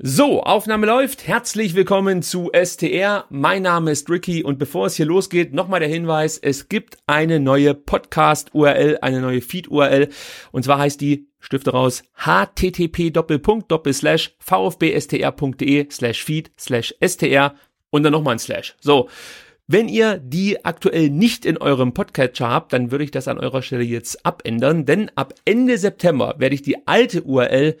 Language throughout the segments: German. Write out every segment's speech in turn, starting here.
So, Aufnahme läuft. Herzlich willkommen zu STR. Mein Name ist Ricky und bevor es hier losgeht, nochmal der Hinweis, es gibt eine neue Podcast-URL, eine neue Feed-URL und zwar heißt die Stifte raus http vfbstr.de slash feed slash str und dann nochmal ein Slash. So. Wenn ihr die aktuell nicht in eurem Podcatcher habt, dann würde ich das an eurer Stelle jetzt abändern, denn ab Ende September werde ich die alte URL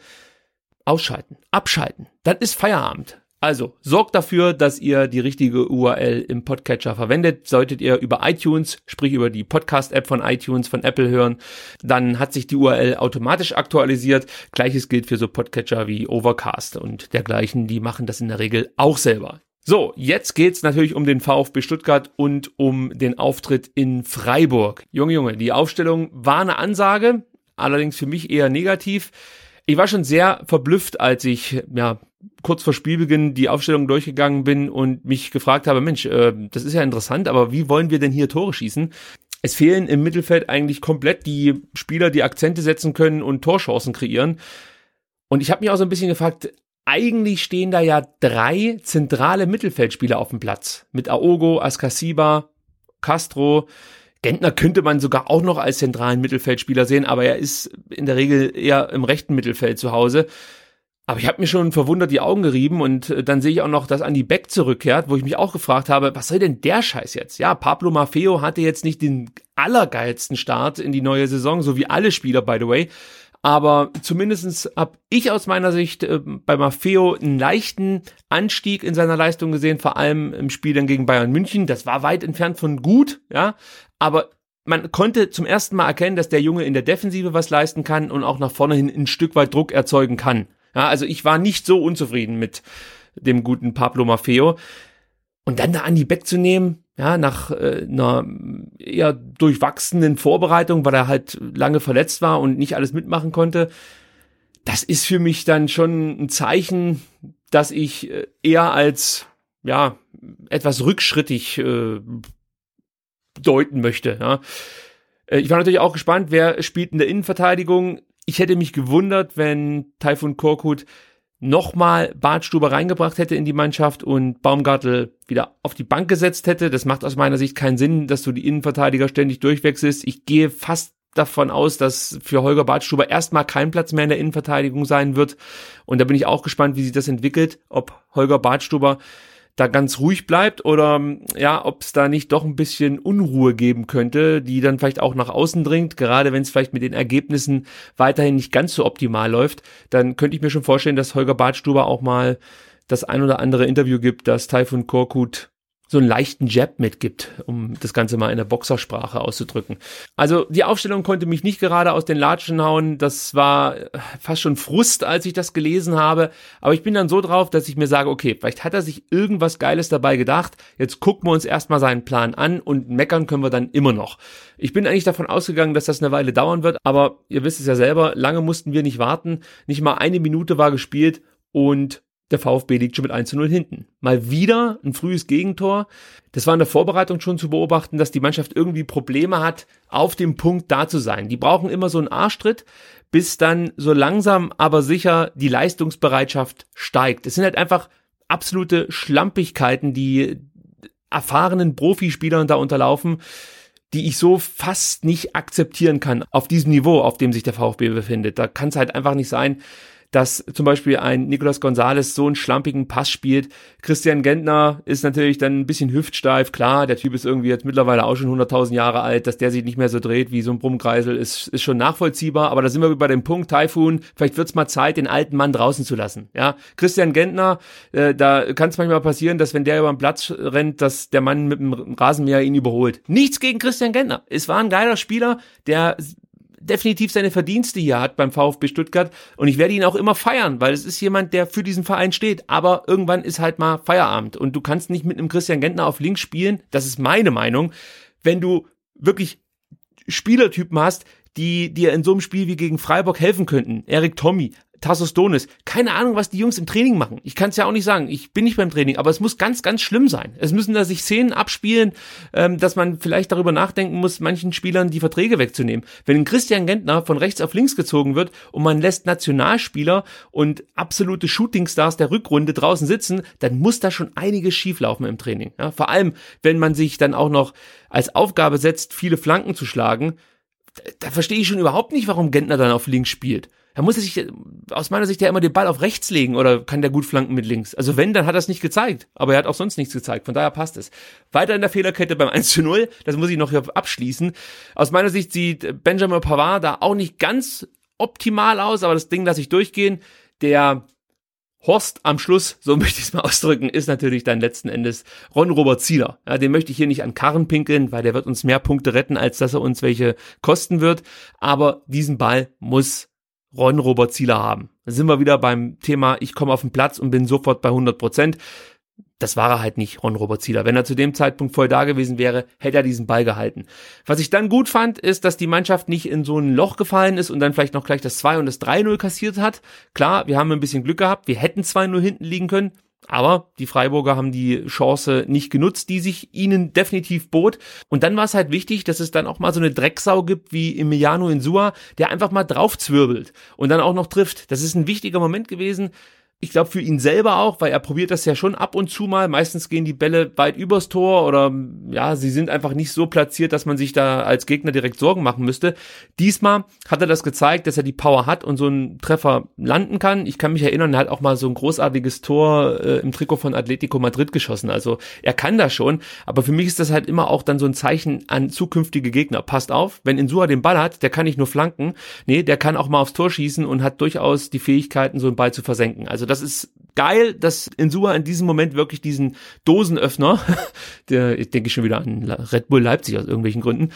ausschalten, abschalten. Dann ist Feierabend. Also sorgt dafür, dass ihr die richtige URL im Podcatcher verwendet. Solltet ihr über iTunes, sprich über die Podcast-App von iTunes von Apple hören, dann hat sich die URL automatisch aktualisiert. Gleiches gilt für so Podcatcher wie Overcast und dergleichen. Die machen das in der Regel auch selber. So, jetzt geht's natürlich um den VfB Stuttgart und um den Auftritt in Freiburg. Junge, Junge, die Aufstellung war eine Ansage, allerdings für mich eher negativ. Ich war schon sehr verblüfft, als ich ja kurz vor Spielbeginn die Aufstellung durchgegangen bin und mich gefragt habe, Mensch, äh, das ist ja interessant, aber wie wollen wir denn hier Tore schießen? Es fehlen im Mittelfeld eigentlich komplett die Spieler, die Akzente setzen können und Torchancen kreieren. Und ich habe mich auch so ein bisschen gefragt, eigentlich stehen da ja drei zentrale Mittelfeldspieler auf dem Platz. Mit Aogo, Askasiba, Castro. Gentner könnte man sogar auch noch als zentralen Mittelfeldspieler sehen, aber er ist in der Regel eher im rechten Mittelfeld zu Hause. Aber ich habe mir schon verwundert die Augen gerieben und äh, dann sehe ich auch noch, dass Andy Beck zurückkehrt, wo ich mich auch gefragt habe, was soll denn der Scheiß jetzt? Ja, Pablo Maffeo hatte jetzt nicht den allergeilsten Start in die neue Saison, so wie alle Spieler, by the way. Aber zumindestens habe ich aus meiner Sicht äh, bei Maffeo einen leichten Anstieg in seiner Leistung gesehen, vor allem im Spiel dann gegen Bayern München. Das war weit entfernt von gut, ja, aber man konnte zum ersten Mal erkennen, dass der Junge in der Defensive was leisten kann und auch nach vorne hin ein Stück weit Druck erzeugen kann. Ja, also ich war nicht so unzufrieden mit dem guten Pablo Maffeo. Und dann da Andi Beck zu nehmen, ja, nach äh, einer eher durchwachsenen Vorbereitung, weil er halt lange verletzt war und nicht alles mitmachen konnte, das ist für mich dann schon ein Zeichen, dass ich äh, eher als ja etwas rückschrittig äh, deuten möchte. Ja. Äh, ich war natürlich auch gespannt, wer spielt in der Innenverteidigung. Ich hätte mich gewundert, wenn Taifun Korkut nochmal Bartstuber reingebracht hätte in die Mannschaft und Baumgartel wieder auf die Bank gesetzt hätte. Das macht aus meiner Sicht keinen Sinn, dass du die Innenverteidiger ständig durchwechselst. Ich gehe fast davon aus, dass für Holger Bartstuber erstmal kein Platz mehr in der Innenverteidigung sein wird. Und da bin ich auch gespannt, wie sich das entwickelt, ob Holger Bartstuber da ganz ruhig bleibt oder ja, ob es da nicht doch ein bisschen Unruhe geben könnte, die dann vielleicht auch nach außen dringt, gerade wenn es vielleicht mit den Ergebnissen weiterhin nicht ganz so optimal läuft, dann könnte ich mir schon vorstellen, dass Holger Bartstuber auch mal das ein oder andere Interview gibt, dass Taifun Korkut so einen leichten Jab mitgibt, um das Ganze mal in der Boxersprache auszudrücken. Also die Aufstellung konnte mich nicht gerade aus den Latschen hauen. Das war fast schon Frust, als ich das gelesen habe. Aber ich bin dann so drauf, dass ich mir sage, okay, vielleicht hat er sich irgendwas Geiles dabei gedacht. Jetzt gucken wir uns erstmal seinen Plan an und meckern können wir dann immer noch. Ich bin eigentlich davon ausgegangen, dass das eine Weile dauern wird, aber ihr wisst es ja selber, lange mussten wir nicht warten. Nicht mal eine Minute war gespielt und der VfB liegt schon mit 1 zu 0 hinten. Mal wieder ein frühes Gegentor. Das war in der Vorbereitung schon zu beobachten, dass die Mannschaft irgendwie Probleme hat, auf dem Punkt da zu sein. Die brauchen immer so einen Arschtritt, bis dann so langsam aber sicher die Leistungsbereitschaft steigt. Es sind halt einfach absolute Schlampigkeiten, die erfahrenen Profispielern da unterlaufen, die ich so fast nicht akzeptieren kann auf diesem Niveau, auf dem sich der VfB befindet. Da kann es halt einfach nicht sein, dass zum Beispiel ein Nicolas Gonzalez so einen schlampigen Pass spielt. Christian Gentner ist natürlich dann ein bisschen hüftsteif. Klar, der Typ ist irgendwie jetzt mittlerweile auch schon 100.000 Jahre alt, dass der sich nicht mehr so dreht wie so ein Brummkreisel, ist, ist schon nachvollziehbar. Aber da sind wir bei dem Punkt, Typhoon, vielleicht wird's mal Zeit, den alten Mann draußen zu lassen. Ja, Christian Gentner, äh, da kann es manchmal passieren, dass wenn der über den Platz rennt, dass der Mann mit dem Rasenmäher ihn überholt. Nichts gegen Christian Gentner. Es war ein geiler Spieler, der definitiv seine Verdienste hier hat beim VfB Stuttgart. Und ich werde ihn auch immer feiern, weil es ist jemand, der für diesen Verein steht, aber irgendwann ist halt mal Feierabend. Und du kannst nicht mit einem Christian Gentner auf links spielen, das ist meine Meinung, wenn du wirklich Spielertypen hast, die dir in so einem Spiel wie gegen Freiburg helfen könnten. Erik Tommy, Tassos Donis. Keine Ahnung, was die Jungs im Training machen. Ich kann es ja auch nicht sagen. Ich bin nicht beim Training, aber es muss ganz, ganz schlimm sein. Es müssen da sich Szenen abspielen, ähm, dass man vielleicht darüber nachdenken muss, manchen Spielern die Verträge wegzunehmen. Wenn Christian Gentner von rechts auf links gezogen wird und man lässt Nationalspieler und absolute Shootingstars der Rückrunde draußen sitzen, dann muss da schon einiges schieflaufen im Training. Ja, vor allem, wenn man sich dann auch noch als Aufgabe setzt, viele Flanken zu schlagen, da verstehe ich schon überhaupt nicht, warum Gentner dann auf links spielt. Da muss er sich aus meiner Sicht ja immer den Ball auf rechts legen oder kann der gut flanken mit links. Also wenn, dann hat er es nicht gezeigt. Aber er hat auch sonst nichts gezeigt. Von daher passt es. Weiter in der Fehlerkette beim 1 zu 0. Das muss ich noch abschließen. Aus meiner Sicht sieht Benjamin Pavard da auch nicht ganz optimal aus, aber das Ding lasse ich durchgehen. Der Horst am Schluss, so möchte ich es mal ausdrücken, ist natürlich dann letzten Endes Ron Robert Zieler. Ja, den möchte ich hier nicht an Karren pinkeln, weil der wird uns mehr Punkte retten, als dass er uns welche kosten wird. Aber diesen Ball muss Zieler haben. Da sind wir wieder beim Thema, ich komme auf den Platz und bin sofort bei 100 Prozent. Das war er halt nicht, Ron Robert Zieler. Wenn er zu dem Zeitpunkt voll da gewesen wäre, hätte er diesen Ball gehalten. Was ich dann gut fand, ist, dass die Mannschaft nicht in so ein Loch gefallen ist und dann vielleicht noch gleich das 2 und das 3-0 kassiert hat. Klar, wir haben ein bisschen Glück gehabt. Wir hätten 2-0 hinten liegen können. Aber die Freiburger haben die Chance nicht genutzt, die sich ihnen definitiv bot. Und dann war es halt wichtig, dass es dann auch mal so eine Drecksau gibt wie Emiliano Insua, der einfach mal draufzwirbelt und dann auch noch trifft. Das ist ein wichtiger Moment gewesen. Ich glaube für ihn selber auch, weil er probiert das ja schon ab und zu mal. Meistens gehen die Bälle weit übers Tor oder ja, sie sind einfach nicht so platziert, dass man sich da als Gegner direkt Sorgen machen müsste. Diesmal hat er das gezeigt, dass er die Power hat und so einen Treffer landen kann. Ich kann mich erinnern, er hat auch mal so ein großartiges Tor äh, im Trikot von Atletico Madrid geschossen. Also er kann das schon, aber für mich ist das halt immer auch dann so ein Zeichen an zukünftige Gegner. Passt auf, wenn Insua den Ball hat, der kann nicht nur flanken, nee, der kann auch mal aufs Tor schießen und hat durchaus die Fähigkeiten, so einen Ball zu versenken. Also das ist geil, dass Insua in diesem Moment wirklich diesen Dosenöffner, der, ich denke schon wieder an Red Bull Leipzig aus irgendwelchen Gründen,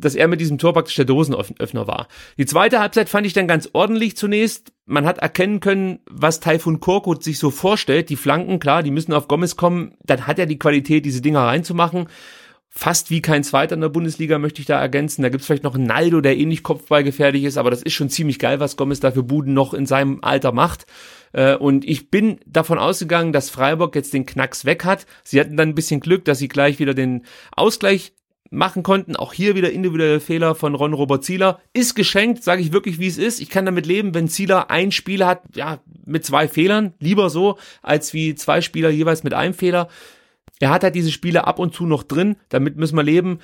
dass er mit diesem Tor praktisch der Dosenöffner war. Die zweite Halbzeit fand ich dann ganz ordentlich zunächst. Man hat erkennen können, was Taifun Korkut sich so vorstellt. Die Flanken, klar, die müssen auf Gomez kommen. Dann hat er die Qualität, diese Dinger reinzumachen fast wie kein zweiter in der Bundesliga, möchte ich da ergänzen. Da gibt's vielleicht noch einen Naldo, der ähnlich kopfballgefährlich ist, aber das ist schon ziemlich geil, was Gomez da für Buden noch in seinem Alter macht. Äh, und ich bin davon ausgegangen, dass Freiburg jetzt den Knacks weg hat. Sie hatten dann ein bisschen Glück, dass sie gleich wieder den Ausgleich machen konnten. Auch hier wieder individuelle Fehler von Ron Robert Zieler. Ist geschenkt, sage ich wirklich, wie es ist. Ich kann damit leben, wenn Zieler ein Spiel hat, ja, mit zwei Fehlern. Lieber so, als wie zwei Spieler jeweils mit einem Fehler. Er hat halt diese Spiele ab und zu noch drin, damit müssen wir leben.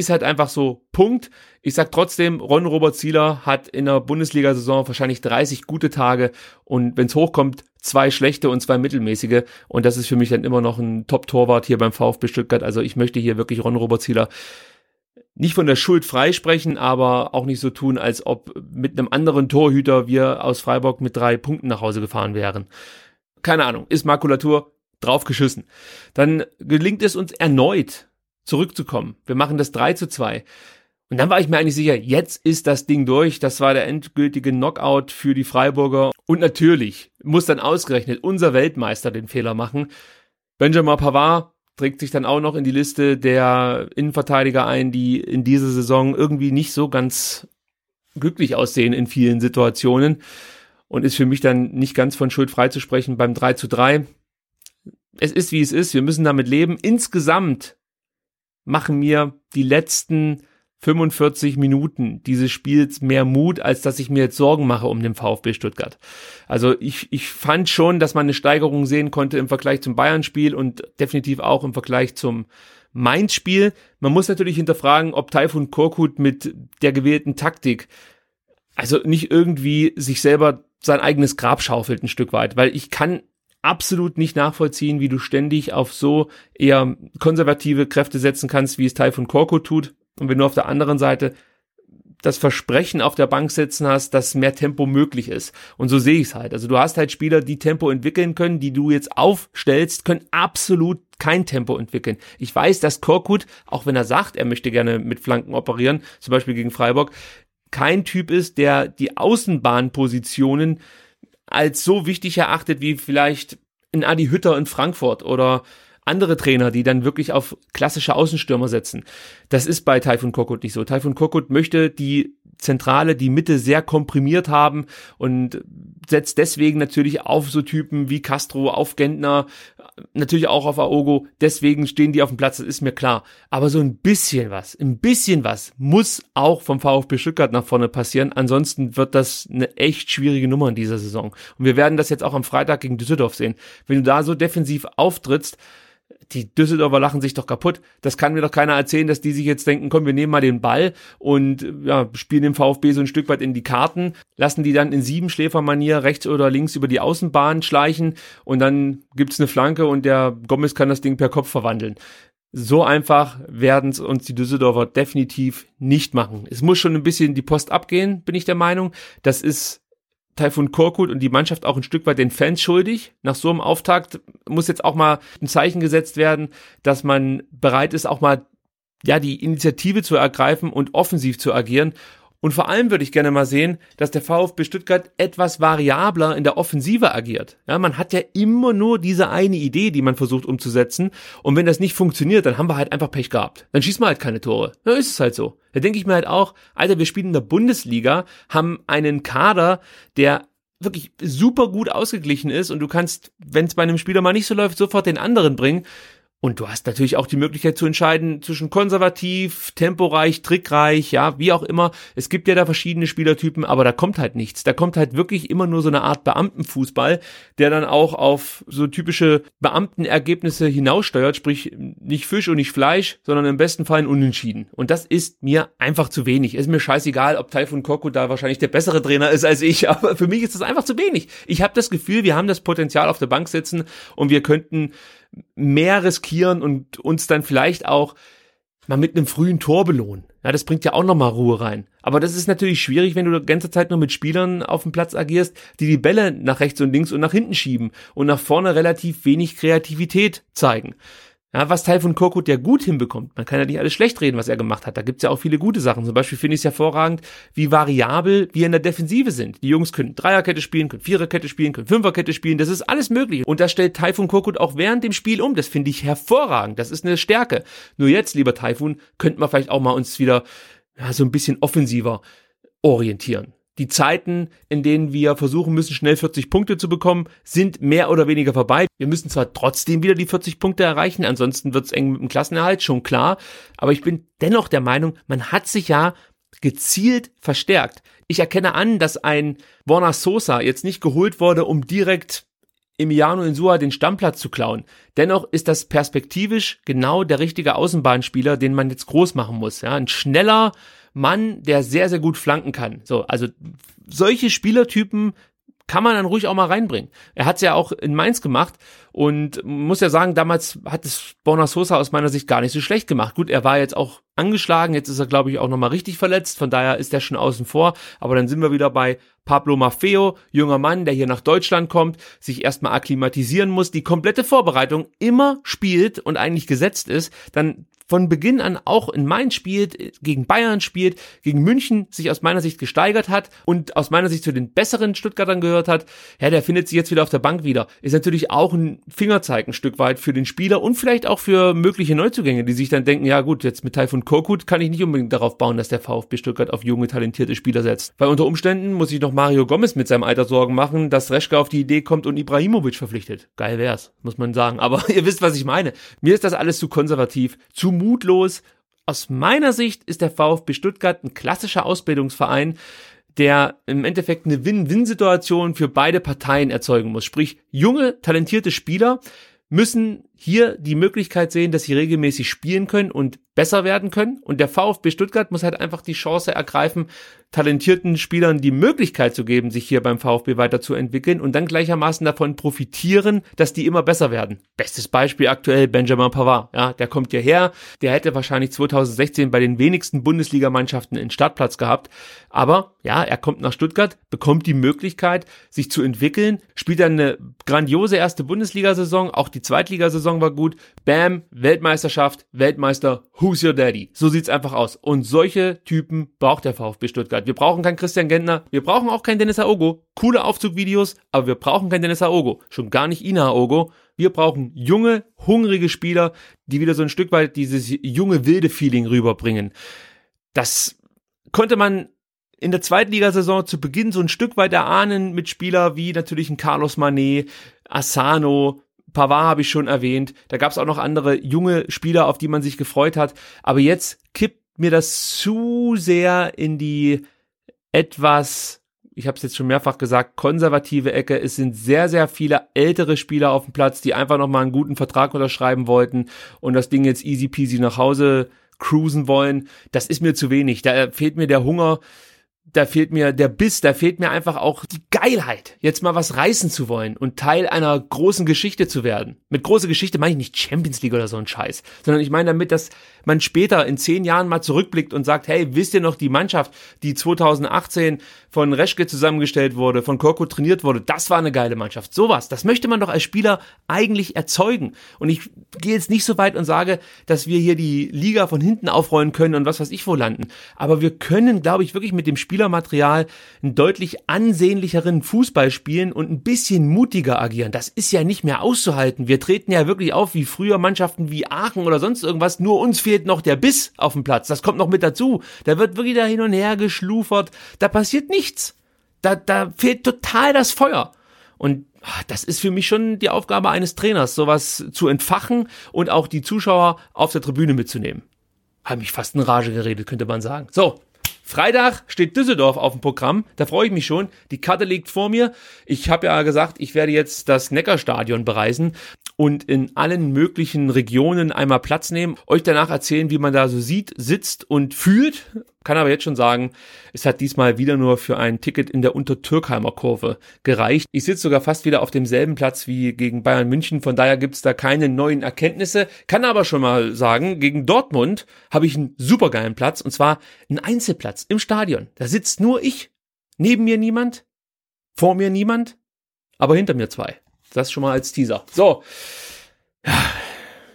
Ist halt einfach so, Punkt. Ich sag trotzdem, Ron Robert Zieler hat in der Bundesliga-Saison wahrscheinlich 30 gute Tage und wenn es hochkommt, zwei schlechte und zwei mittelmäßige. Und das ist für mich dann immer noch ein Top-Torwart hier beim VfB Stuttgart. Also ich möchte hier wirklich Ron Robert Zieler nicht von der Schuld freisprechen, aber auch nicht so tun, als ob mit einem anderen Torhüter wir aus Freiburg mit drei Punkten nach Hause gefahren wären. Keine Ahnung, ist Makulatur, drauf geschissen. Dann gelingt es uns erneut zurückzukommen. Wir machen das 3 zu 2. Und dann war ich mir eigentlich sicher, jetzt ist das Ding durch. Das war der endgültige Knockout für die Freiburger. Und natürlich muss dann ausgerechnet unser Weltmeister den Fehler machen. Benjamin Pavard trägt sich dann auch noch in die Liste der Innenverteidiger ein, die in dieser Saison irgendwie nicht so ganz glücklich aussehen in vielen Situationen. Und ist für mich dann nicht ganz von Schuld frei zu sprechen beim 3 zu 3 es ist wie es ist, wir müssen damit leben. Insgesamt machen mir die letzten 45 Minuten dieses Spiels mehr Mut, als dass ich mir jetzt Sorgen mache um den VfB Stuttgart. Also ich, ich fand schon, dass man eine Steigerung sehen konnte im Vergleich zum Bayern-Spiel und definitiv auch im Vergleich zum Mainz-Spiel. Man muss natürlich hinterfragen, ob Taifun Korkut mit der gewählten Taktik also nicht irgendwie sich selber sein eigenes Grab schaufelt ein Stück weit, weil ich kann absolut nicht nachvollziehen, wie du ständig auf so eher konservative Kräfte setzen kannst, wie es Taifun Korko tut. Und wenn du auf der anderen Seite das Versprechen auf der Bank sitzen hast, dass mehr Tempo möglich ist. Und so sehe ich es halt. Also du hast halt Spieler, die Tempo entwickeln können, die du jetzt aufstellst, können absolut kein Tempo entwickeln. Ich weiß, dass Korkut, auch wenn er sagt, er möchte gerne mit Flanken operieren, zum Beispiel gegen Freiburg, kein Typ ist, der die Außenbahnpositionen als so wichtig erachtet wie vielleicht ein Adi Hütter in Frankfurt oder andere Trainer, die dann wirklich auf klassische Außenstürmer setzen. Das ist bei Taifun Korkut nicht so. Taifun Korkut möchte die Zentrale die Mitte sehr komprimiert haben und setzt deswegen natürlich auf so Typen wie Castro, auf Gentner, natürlich auch auf Aogo. Deswegen stehen die auf dem Platz, das ist mir klar. Aber so ein bisschen was, ein bisschen was muss auch vom VfB Stuttgart nach vorne passieren. Ansonsten wird das eine echt schwierige Nummer in dieser Saison. Und wir werden das jetzt auch am Freitag gegen Düsseldorf sehen. Wenn du da so defensiv auftrittst, die Düsseldorfer lachen sich doch kaputt. Das kann mir doch keiner erzählen, dass die sich jetzt denken, komm, wir nehmen mal den Ball und ja, spielen dem VfB so ein Stück weit in die Karten, lassen die dann in Siebenschläfermanier rechts oder links über die Außenbahn schleichen und dann gibt's eine Flanke und der Gomez kann das Ding per Kopf verwandeln. So einfach werden es uns die Düsseldorfer definitiv nicht machen. Es muss schon ein bisschen die Post abgehen, bin ich der Meinung. Das ist Taifun Korkut und die Mannschaft auch ein Stück weit den Fans schuldig. Nach so einem Auftakt muss jetzt auch mal ein Zeichen gesetzt werden, dass man bereit ist, auch mal ja, die Initiative zu ergreifen und offensiv zu agieren und vor allem würde ich gerne mal sehen, dass der VfB Stuttgart etwas variabler in der Offensive agiert. Ja, man hat ja immer nur diese eine Idee, die man versucht umzusetzen. Und wenn das nicht funktioniert, dann haben wir halt einfach Pech gehabt. Dann schießt man halt keine Tore. Ja, ist es halt so. Da denke ich mir halt auch, Alter, wir spielen in der Bundesliga, haben einen Kader, der wirklich super gut ausgeglichen ist und du kannst, wenn es bei einem Spieler mal nicht so läuft, sofort den anderen bringen. Und du hast natürlich auch die Möglichkeit zu entscheiden zwischen konservativ, temporeich, trickreich, ja, wie auch immer. Es gibt ja da verschiedene Spielertypen, aber da kommt halt nichts. Da kommt halt wirklich immer nur so eine Art Beamtenfußball, der dann auch auf so typische Beamtenergebnisse hinaussteuert, sprich nicht Fisch und nicht Fleisch, sondern im besten Fall ein Unentschieden. Und das ist mir einfach zu wenig. Ist mir scheißegal, ob Taifun Koko da wahrscheinlich der bessere Trainer ist als ich, aber für mich ist das einfach zu wenig. Ich habe das Gefühl, wir haben das Potenzial auf der Bank sitzen und wir könnten mehr riskieren und uns dann vielleicht auch mal mit einem frühen Tor belohnen. Ja, das bringt ja auch nochmal Ruhe rein. Aber das ist natürlich schwierig, wenn du die ganze Zeit nur mit Spielern auf dem Platz agierst, die die Bälle nach rechts und links und nach hinten schieben und nach vorne relativ wenig Kreativität zeigen. Ja, was Teil von Korkut ja gut hinbekommt. Man kann ja nicht alles schlecht reden, was er gemacht hat. Da gibt's ja auch viele gute Sachen. Zum Beispiel finde ich es hervorragend, wie variabel wir in der Defensive sind. Die Jungs können Dreierkette spielen, können Viererkette spielen, können Fünferkette spielen. Das ist alles möglich. Und das stellt Taifun Korkut auch während dem Spiel um. Das finde ich hervorragend. Das ist eine Stärke. Nur jetzt, lieber Taifun, könnten wir vielleicht auch mal uns wieder ja, so ein bisschen offensiver orientieren. Die Zeiten, in denen wir versuchen müssen, schnell 40 Punkte zu bekommen, sind mehr oder weniger vorbei. Wir müssen zwar trotzdem wieder die 40 Punkte erreichen, ansonsten wird es eng mit dem Klassenerhalt, schon klar. Aber ich bin dennoch der Meinung, man hat sich ja gezielt verstärkt. Ich erkenne an, dass ein Warner Sosa jetzt nicht geholt wurde, um direkt Emiliano Insua den Stammplatz zu klauen. Dennoch ist das perspektivisch genau der richtige Außenbahnspieler, den man jetzt groß machen muss. Ja, ein schneller, Mann, der sehr, sehr gut flanken kann. So, also solche Spielertypen kann man dann ruhig auch mal reinbringen. Er hat es ja auch in Mainz gemacht und muss ja sagen, damals hat es Borna Sosa aus meiner Sicht gar nicht so schlecht gemacht. Gut, er war jetzt auch angeschlagen, jetzt ist er glaube ich auch nochmal richtig verletzt, von daher ist er schon außen vor, aber dann sind wir wieder bei Pablo Maffeo, junger Mann, der hier nach Deutschland kommt, sich erstmal akklimatisieren muss, die komplette Vorbereitung immer spielt und eigentlich gesetzt ist, dann von Beginn an auch in Mainz spielt, gegen Bayern spielt, gegen München sich aus meiner Sicht gesteigert hat und aus meiner Sicht zu den besseren Stuttgartern gehört hat, ja, der findet sich jetzt wieder auf der Bank wieder. Ist natürlich auch ein Fingerzeig ein Stück weit für den Spieler und vielleicht auch für mögliche Neuzugänge, die sich dann denken, ja gut, jetzt mit Taifun Korkut kann ich nicht unbedingt darauf bauen, dass der VfB Stuttgart auf junge, talentierte Spieler setzt. Weil unter Umständen muss sich noch Mario Gomez mit seinem Alter Sorgen machen, dass Reschke auf die Idee kommt und Ibrahimovic verpflichtet. Geil wär's, muss man sagen. Aber ihr wisst, was ich meine. Mir ist das alles zu konservativ, zu mutlos. Aus meiner Sicht ist der VfB Stuttgart ein klassischer Ausbildungsverein, der im Endeffekt eine Win-Win-Situation für beide Parteien erzeugen muss. Sprich, junge, talentierte Spieler müssen hier die Möglichkeit sehen, dass sie regelmäßig spielen können und besser werden können. Und der VfB Stuttgart muss halt einfach die Chance ergreifen, talentierten Spielern die Möglichkeit zu geben, sich hier beim VfB weiterzuentwickeln und dann gleichermaßen davon profitieren, dass die immer besser werden. Bestes Beispiel aktuell Benjamin Pavard. Ja, der kommt hierher. Der hätte wahrscheinlich 2016 bei den wenigsten Bundesligamannschaften einen Startplatz gehabt. Aber ja, er kommt nach Stuttgart, bekommt die Möglichkeit, sich zu entwickeln, spielt dann eine grandiose erste Bundesliga-Saison, auch die Zweitligasaison war gut. Bam, Weltmeisterschaft, Weltmeister, who's your daddy? So sieht's einfach aus. Und solche Typen braucht der VfB Stuttgart. Wir brauchen keinen Christian Gentner, wir brauchen auch keinen Dennis Aogo. Coole Aufzugvideos, aber wir brauchen keinen Dennis Aogo. Schon gar nicht Ina Aogo. Wir brauchen junge, hungrige Spieler, die wieder so ein Stück weit dieses junge, wilde Feeling rüberbringen. Das konnte man in der Zweitligasaison zu Beginn so ein Stück weit erahnen mit Spieler wie natürlich ein Carlos Manet, Asano, Pavard habe ich schon erwähnt. Da gab es auch noch andere junge Spieler, auf die man sich gefreut hat. Aber jetzt kippt mir das zu sehr in die etwas, ich habe es jetzt schon mehrfach gesagt, konservative Ecke. Es sind sehr, sehr viele ältere Spieler auf dem Platz, die einfach noch mal einen guten Vertrag unterschreiben wollten und das Ding jetzt easy peasy nach Hause cruisen wollen. Das ist mir zu wenig. Da fehlt mir der Hunger da fehlt mir der Biss, da fehlt mir einfach auch die Geilheit, jetzt mal was reißen zu wollen und Teil einer großen Geschichte zu werden. Mit großer Geschichte meine ich nicht Champions League oder so ein Scheiß, sondern ich meine damit, dass man später in zehn Jahren mal zurückblickt und sagt, hey, wisst ihr noch die Mannschaft, die 2018 von Reschke zusammengestellt wurde, von Korko trainiert wurde, das war eine geile Mannschaft. Sowas, das möchte man doch als Spieler eigentlich erzeugen. Und ich gehe jetzt nicht so weit und sage, dass wir hier die Liga von hinten aufrollen können und was weiß ich wo landen. Aber wir können, glaube ich, wirklich mit dem Spiel Spielermaterial einen deutlich ansehnlicheren Fußball spielen und ein bisschen mutiger agieren. Das ist ja nicht mehr auszuhalten. Wir treten ja wirklich auf wie früher Mannschaften wie Aachen oder sonst irgendwas. Nur uns fehlt noch der Biss auf dem Platz. Das kommt noch mit dazu. Da wird wirklich da hin und her geschlufert. Da passiert nichts. Da, da fehlt total das Feuer. Und ah, das ist für mich schon die Aufgabe eines Trainers, sowas zu entfachen und auch die Zuschauer auf der Tribüne mitzunehmen. Habe mich fast in Rage geredet, könnte man sagen. So, Freitag steht Düsseldorf auf dem Programm. Da freue ich mich schon. Die Karte liegt vor mir. Ich habe ja gesagt, ich werde jetzt das Neckarstadion bereisen und in allen möglichen Regionen einmal Platz nehmen, euch danach erzählen, wie man da so sieht, sitzt und fühlt. Kann aber jetzt schon sagen, es hat diesmal wieder nur für ein Ticket in der Untertürkheimer Kurve gereicht. Ich sitze sogar fast wieder auf demselben Platz wie gegen Bayern München, von daher gibt's da keine neuen Erkenntnisse. Kann aber schon mal sagen, gegen Dortmund habe ich einen supergeilen Platz und zwar einen Einzelplatz im Stadion. Da sitzt nur ich, neben mir niemand, vor mir niemand, aber hinter mir zwei. Das schon mal als Teaser. So.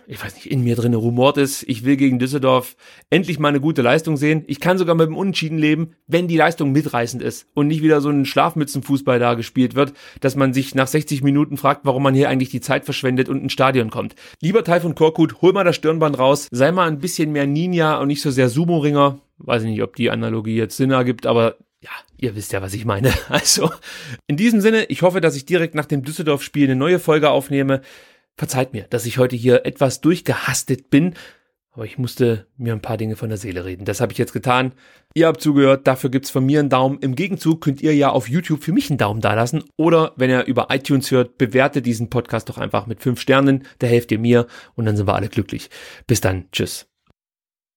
Ich weiß nicht, in mir drin rumort ist, ich will gegen Düsseldorf endlich mal eine gute Leistung sehen. Ich kann sogar mit dem Unentschieden leben, wenn die Leistung mitreißend ist und nicht wieder so ein Schlafmützenfußball da gespielt wird, dass man sich nach 60 Minuten fragt, warum man hier eigentlich die Zeit verschwendet und ins Stadion kommt. Lieber von Korkut, hol mal das Stirnband raus, sei mal ein bisschen mehr Ninja und nicht so sehr Sumo-Ringer. Weiß ich nicht, ob die Analogie jetzt Sinn ergibt, aber ja, ihr wisst ja, was ich meine. Also, in diesem Sinne, ich hoffe, dass ich direkt nach dem Düsseldorf-Spiel eine neue Folge aufnehme. Verzeiht mir, dass ich heute hier etwas durchgehastet bin, aber ich musste mir ein paar Dinge von der Seele reden. Das habe ich jetzt getan. Ihr habt zugehört, dafür gibt's von mir einen Daumen. Im Gegenzug könnt ihr ja auf YouTube für mich einen Daumen dalassen. Oder wenn ihr über iTunes hört, bewertet diesen Podcast doch einfach mit fünf Sternen. Da helft ihr mir und dann sind wir alle glücklich. Bis dann. Tschüss.